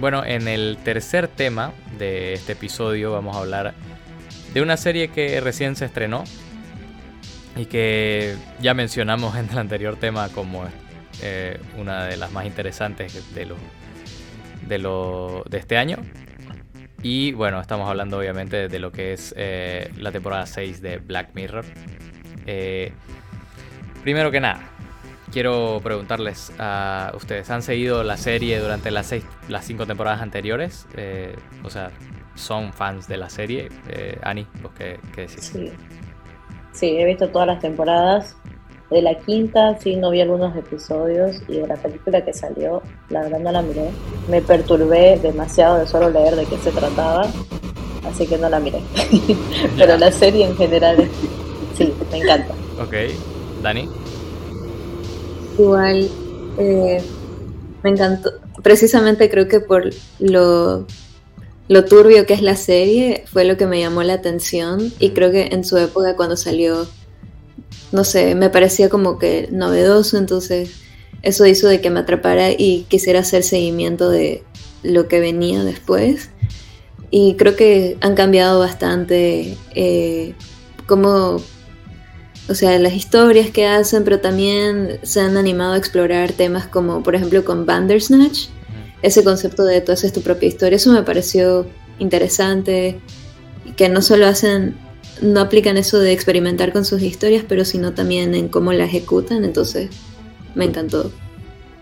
bueno, en el tercer tema de este episodio vamos a hablar de una serie que recién se estrenó y que ya mencionamos en el anterior tema como eh, una de las más interesantes de, lo, de, lo, de este año. Y bueno, estamos hablando obviamente de lo que es eh, la temporada 6 de Black Mirror. Eh, primero que nada, quiero preguntarles a ustedes, ¿han seguido la serie durante las, seis, las cinco temporadas anteriores? o sea, ¿son fans de la serie? Ani, ¿vos qué, qué decís? Sí. sí, he visto todas las temporadas. De la quinta sí no vi algunos episodios y de la película que salió, la verdad no la miré. Me perturbé demasiado de solo leer de qué se trataba, así que no la miré. Pero la serie en general sí, me encanta. Ok, Dani. Igual, eh, me encantó. Precisamente creo que por lo, lo turbio que es la serie fue lo que me llamó la atención y creo que en su época cuando salió no sé, me parecía como que novedoso, entonces eso hizo de que me atrapara y quisiera hacer seguimiento de lo que venía después. Y creo que han cambiado bastante eh, como, o sea, las historias que hacen, pero también se han animado a explorar temas como, por ejemplo, con Bandersnatch, ese concepto de tú haces tu propia historia, eso me pareció interesante, que no solo hacen no aplican eso de experimentar con sus historias, pero sino también en cómo la ejecutan, entonces me encantó.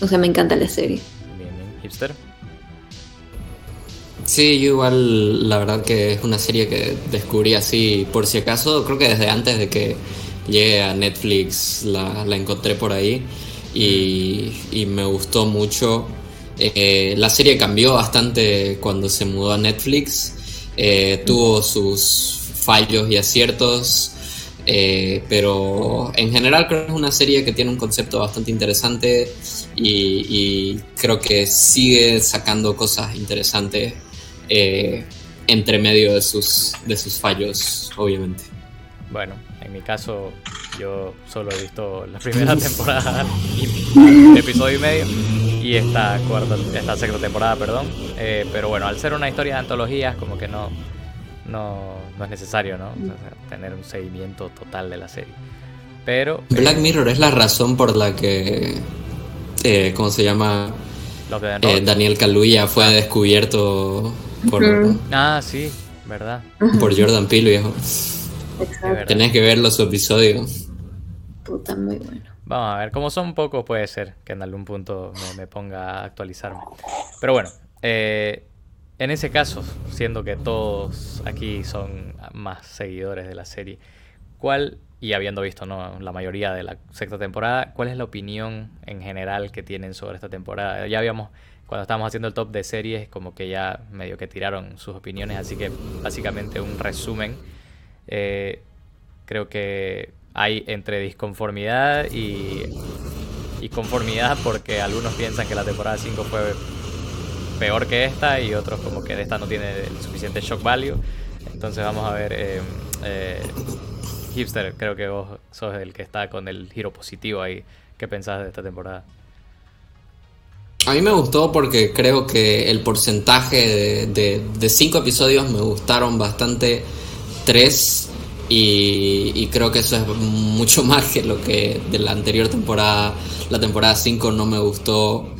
O sea, me encanta la serie. Bien, bien. ¿Hipster? Sí, yo igual la verdad que es una serie que descubrí así por si acaso, creo que desde antes de que llegue a Netflix la, encontré por ahí y, me gustó mucho. Eh, la serie cambió bastante cuando se mudó a Netflix, eh, tuvo sus fallos y aciertos, eh, pero en general creo que es una serie que tiene un concepto bastante interesante y, creo que sigue sacando cosas interesantes entre medio de sus, de sus fallos, obviamente. Bueno, en mi caso yo solo he visto la primera temporada y episodio y medio y esta cuarta, esta sexta temporada, perdón. Eh, pero bueno, al ser una historia de antologías, como que no, no, no es necesario, ¿no? tener un seguimiento total de la serie. Pero... Black Mirror es la razón por la que... Eh, ¿Cómo se llama? Eh, Daniel Kaluuya fue descubierto por... Ah, sí, verdad. Por Jordan Peele, viejo. Tenés que verlo su episodio. Puta, muy bueno. Vamos a ver, como son pocos puede ser que en algún punto me, me ponga a actualizarme. Pero bueno, eh, en ese caso, siendo que todos aquí son más seguidores de la serie, ¿cuál, y habiendo visto ¿no? la mayoría de la sexta temporada, cuál es la opinión en general que tienen sobre esta temporada? Ya habíamos, cuando estábamos haciendo el top de series, como que ya medio que tiraron sus opiniones, así que básicamente un resumen. Eh, creo que hay entre disconformidad y, conformidad porque algunos piensan que la temporada 5 fue peor que esta y otros como que de esta no tiene el suficiente shock value. Entonces vamos a ver, eh, eh, Hipster, creo que vos sos el que está con el giro positivo ahí. ¿Qué pensás de esta temporada? A mí me gustó porque creo que el porcentaje de, de, cinco episodios me gustaron bastante tres y, y, creo que eso es mucho más que lo que de la anterior temporada, la temporada 5 no me gustó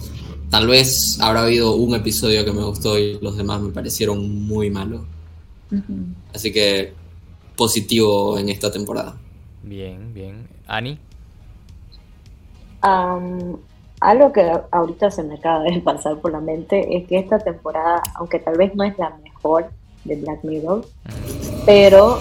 Tal vez habrá habido un episodio que me gustó y los demás me parecieron muy malos. Así que positivo en esta temporada. Bien, bien. Ani. algo que ahorita se me acaba de pasar por la mente es que esta temporada, aunque tal vez no es la mejor de Black Mirror, pero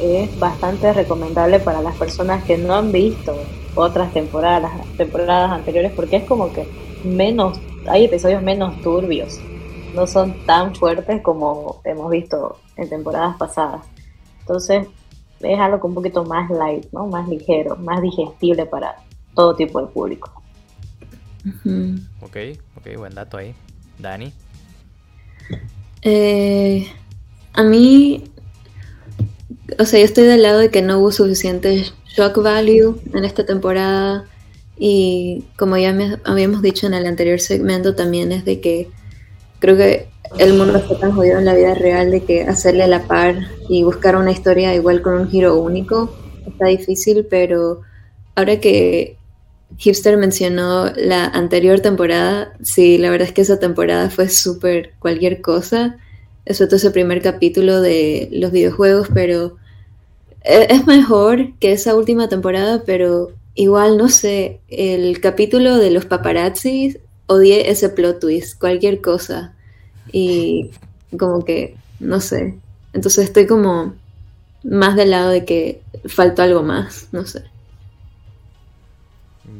es bastante recomendable para las personas que no han visto otras temporadas, temporadas anteriores, porque es como que menos, hay episodios menos turbios, no son tan fuertes como hemos visto en temporadas pasadas. Entonces es algo un poquito más light, ¿no? Más ligero, más digestible para todo tipo de público. Ok, ok, buen dato ahí. Dani. Eh, a mí, o sea, yo estoy del lado de que no hubo suficiente shock value en esta temporada. Y como ya habíamos dicho en el anterior segmento, también es de que creo que el mundo está tan jodido en la vida real de que hacerle la par y buscar una historia igual con un giro único está difícil, pero ahora que Hipster mencionó la anterior temporada, sí, la verdad es que esa temporada fue súper cualquier cosa, excepto ese primer capítulo de los videojuegos, pero e-, es mejor que esa última temporada, pero igual, no sé, el capítulo de los paparazzis, odié ese plot twist, cualquier cosa. Y como que, no sé. Entonces estoy como más del lado de que faltó algo más, no sé.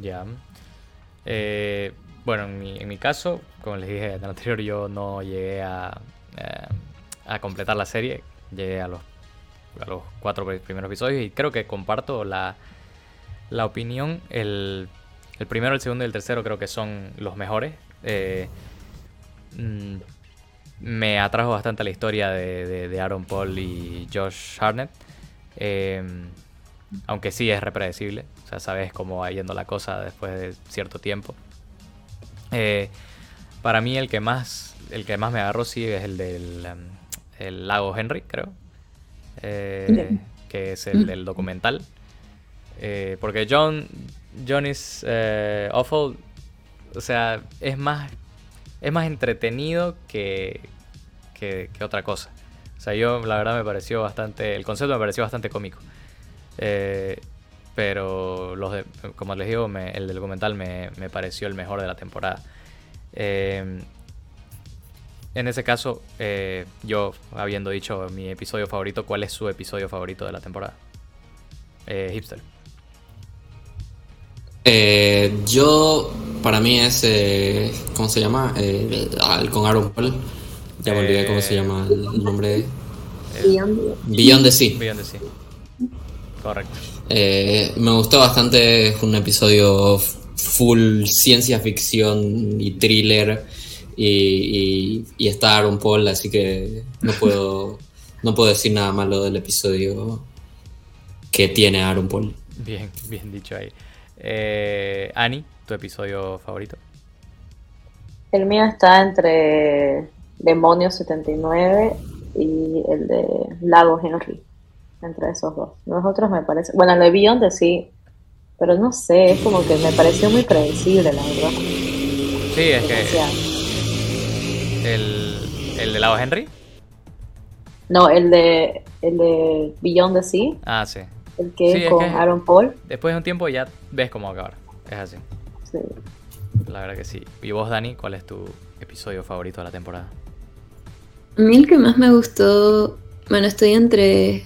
Ya. Eh, bueno, en mi, en mi, caso, como les dije en anterior, yo no llegué a, eh, a completar la serie. Llegué a los, a los cuatro primeros episodios y creo que comparto la, la opinión. El, el, primero, el segundo y el tercero creo que son los mejores. Eh, mm, me atrajo bastante la historia de, de, Aaron Paul y Josh Harnett. aunque sí es repredecible. O sea, sabes cómo va yendo la cosa después de cierto tiempo. Eh, para mí el que más el que más me agarró sí es el del um, el lago Henry, creo. Eh, que es el del documental. Eh, porque John Johnny's Awful, o sea, es más es más entretenido que, que, que, otra cosa. O sea, yo la verdad me pareció bastante, el concepto me pareció bastante cómico. Eh, pero los como les digo, el del documental me, pareció el mejor de la temporada. Eh, en ese caso, eh, yo habiendo dicho mi episodio favorito, ¿cuál es su episodio favorito de la temporada? Eh, hipster. yo, para mí es, ¿cómo se llama? con Aaron Paul. Ya me olvidé cómo se llama el nombre. Beyond the Sea. Beyond the Sea. Correcto. Eh, me gustó bastante, es un episodio full ciencia ficción y thriller y, está Aaron Paul, así que no puedo, no puedo decir nada malo del episodio que tiene Aaron Paul. Bien, bien dicho ahí. Eh, Ani, ¿tu episodio favorito? El mío está entre Demonios 79 y el de Lago Henry entre esos dos. Los otros me parece, bueno, el de Beyond sí, pero no sé, es como que me pareció muy predecible, la verdad. Sí, es que... El, ¿El de Lavo Henry? No, el de, el de Beyond the Sea. Ah, sí. El que es con Aaron Paul. Después de un tiempo ya ves cómo acabar. Es así. Sí. La verdad que sí. ¿Y vos, Dani, cuál es tu episodio favorito de la temporada? A mí el que más me gustó, bueno, estoy entre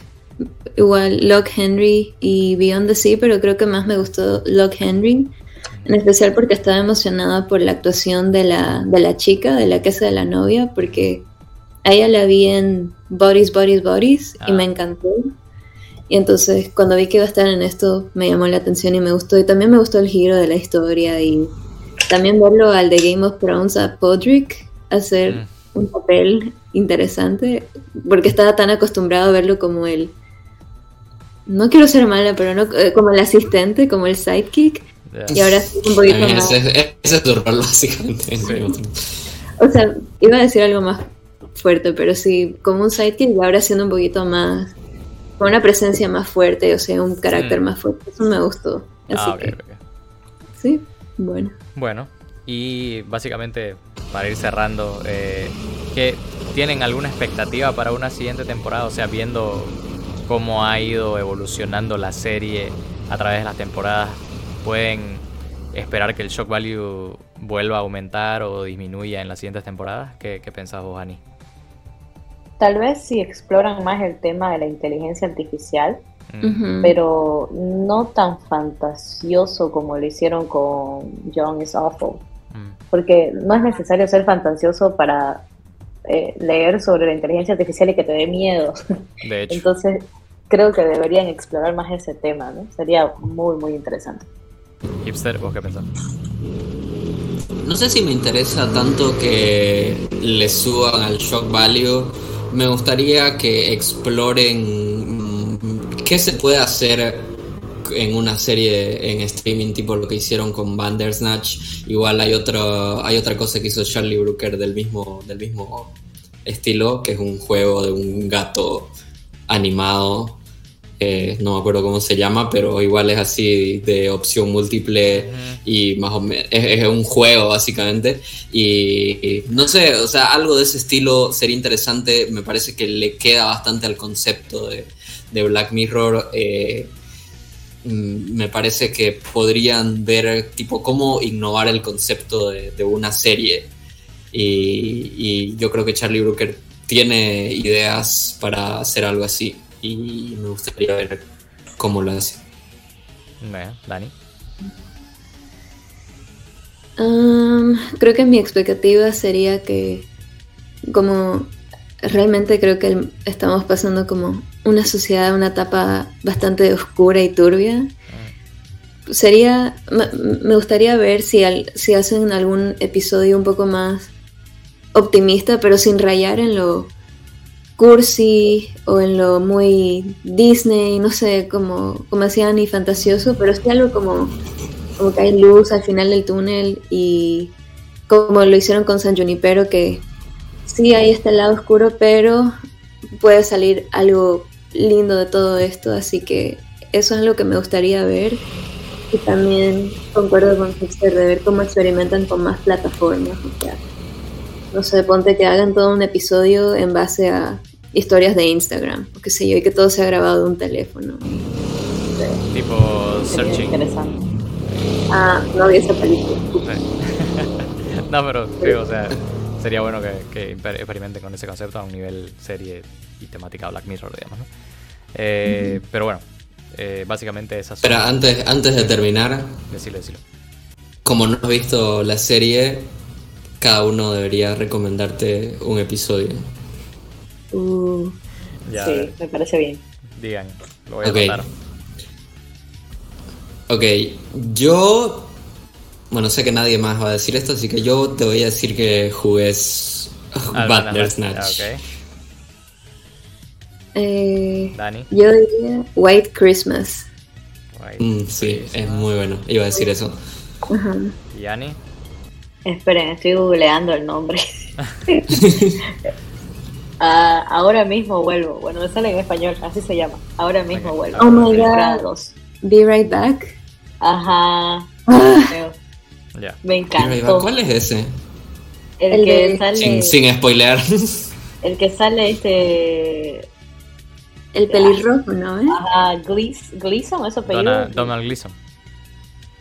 igual Lock Henry y Beyond the Sea, pero creo que más me gustó Lock Henry, en especial porque estaba emocionada por la actuación de la, de la chica, de la es de la novia, porque a ella la vi en Bodies, Bodies, Bodies y me ah. encantó. Y entonces cuando vi que iba a estar en esto me llamó la atención y me gustó. Y también me gustó el giro de la historia y también verlo al de Game of Thrones a Podrick hacer mm. un papel interesante, porque estaba tan acostumbrado a verlo como el no quiero ser mala, pero no eh, como el asistente, como el sidekick. Y ahora sí un poquito más. Ese, es tu rol, básicamente. O sea, iba a decir algo más fuerte, pero sí, como un sidekick, y ahora siendo un poquito más. con una presencia más fuerte, o sea, un carácter mm. más fuerte. Eso me gustó. Así ah, que, Sí, bueno. Bueno, y básicamente, para ir cerrando, eh, ¿qué, ¿tienen alguna expectativa para una siguiente temporada? O sea, viendo cómo ha ido evolucionando la serie a través de las temporadas, pueden esperar que el shock value vuelva a aumentar o disminuya en las siguientes temporadas? ¿Qué, qué pensás vos, Ani? Tal vez si exploran más el tema de la inteligencia artificial, mm. pero no tan fantasioso como lo hicieron con John is Awful. Mm. Porque no es necesario ser fantasioso para eh, leer sobre la inteligencia artificial y que te dé miedo. De hecho. Entonces, creo que deberían explorar más ese tema, ¿no? Sería muy, muy interesante. Hipster, ¿vos qué pensás? No sé si me interesa tanto que le suban al shock value. Me gustaría que exploren mm, qué se puede hacer en una serie en streaming tipo lo que hicieron con Bandersnatch. Igual hay otro, hay otra cosa que hizo Charlie Brooker del mismo, del mismo estilo, que es un juego de un gato animado. No me acuerdo cómo se llama, pero igual es así de opción múltiple y más o menos es, un juego básicamente. Y, no sé, o sea, algo de ese estilo sería interesante. Me parece que le queda bastante al concepto de, Black Mirror. Eh, mm, me parece que podrían ver tipo cómo innovar el concepto de una serie y, yo creo que Charlie Brooker tiene ideas para hacer algo así. Y me gustaría ver cómo lo hace. Dani. creo que mi expectativa sería que como realmente creo que estamos pasando como una sociedad, una etapa bastante oscura y turbia. Ah. Sería, me gustaría ver si, si hacen algún episodio un poco más optimista, pero sin rayar en lo cursi o en lo muy Disney, no sé, como, como decían, y fantasioso, pero sí algo como, como que hay luz al final del túnel y como lo hicieron con San Junipero, que sí hay este lado oscuro, pero puede salir algo lindo de todo esto, así que eso es lo que me gustaría ver. Y también concuerdo con Fixer de ver cómo experimentan con más plataformas. O sea, no sé, ponte que hagan todo un episodio en base a historias de Instagram, o qué sé yo, y que todo sea grabado de un teléfono. Tipo searching. Interesante. Ah, no había esa película. no, pero sí, o sea, sería bueno que, que, experimenten con ese concepto a un nivel serie y temática Black Mirror, digamos, ¿no? Eh, Pero bueno, eh, básicamente esas Pero antes, antes de terminar, decilo, decilo. Como no has visto la serie, cada uno debería recomendarte un episodio. Uh, sí, me parece bien. Digan, lo voy a okay. Ok, yo. Bueno, sé que nadie más va a decir esto, así que yo te voy a decir que jugues Bandersnatch. Okay. Eh, Dani. Yo diría White Christmas. Mm, sí, es muy bueno. Iba a decir eso. Ajá. ¿Y Annie? Esperen, estoy googleando el nombre. Ah, ahora mismo vuelvo. Bueno, me sale en español, así se llama. Ahora mismo vuelvo. Oh my god. Be right back. Ajá. Ah. Me encantó. ¿Cuál es ese? El, que sale. Sin, sin spoiler. El que sale este. El pelirrojo, ¿no? ¿Eh? Ajá, Gleason, eso Donald, Donald Gleason.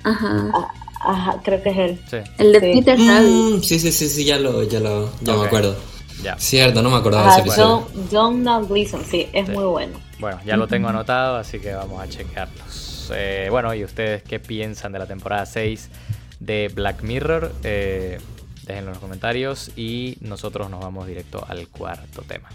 Ajá. Ah, Ajá, creo que es él. Sí. El de Peter mm, sí, sí, sí, sí, ya lo, ya lo, ya me acuerdo. Ya. Cierto, no me acordaba de ese episodio. John, Gleason, sí, es muy bueno. Bueno, ya lo tengo anotado, así que vamos a checarlos. Eh, bueno, ¿y ustedes qué piensan de la temporada 6 de Black Mirror? Eh, déjenlo en los comentarios y nosotros nos vamos directo al cuarto tema.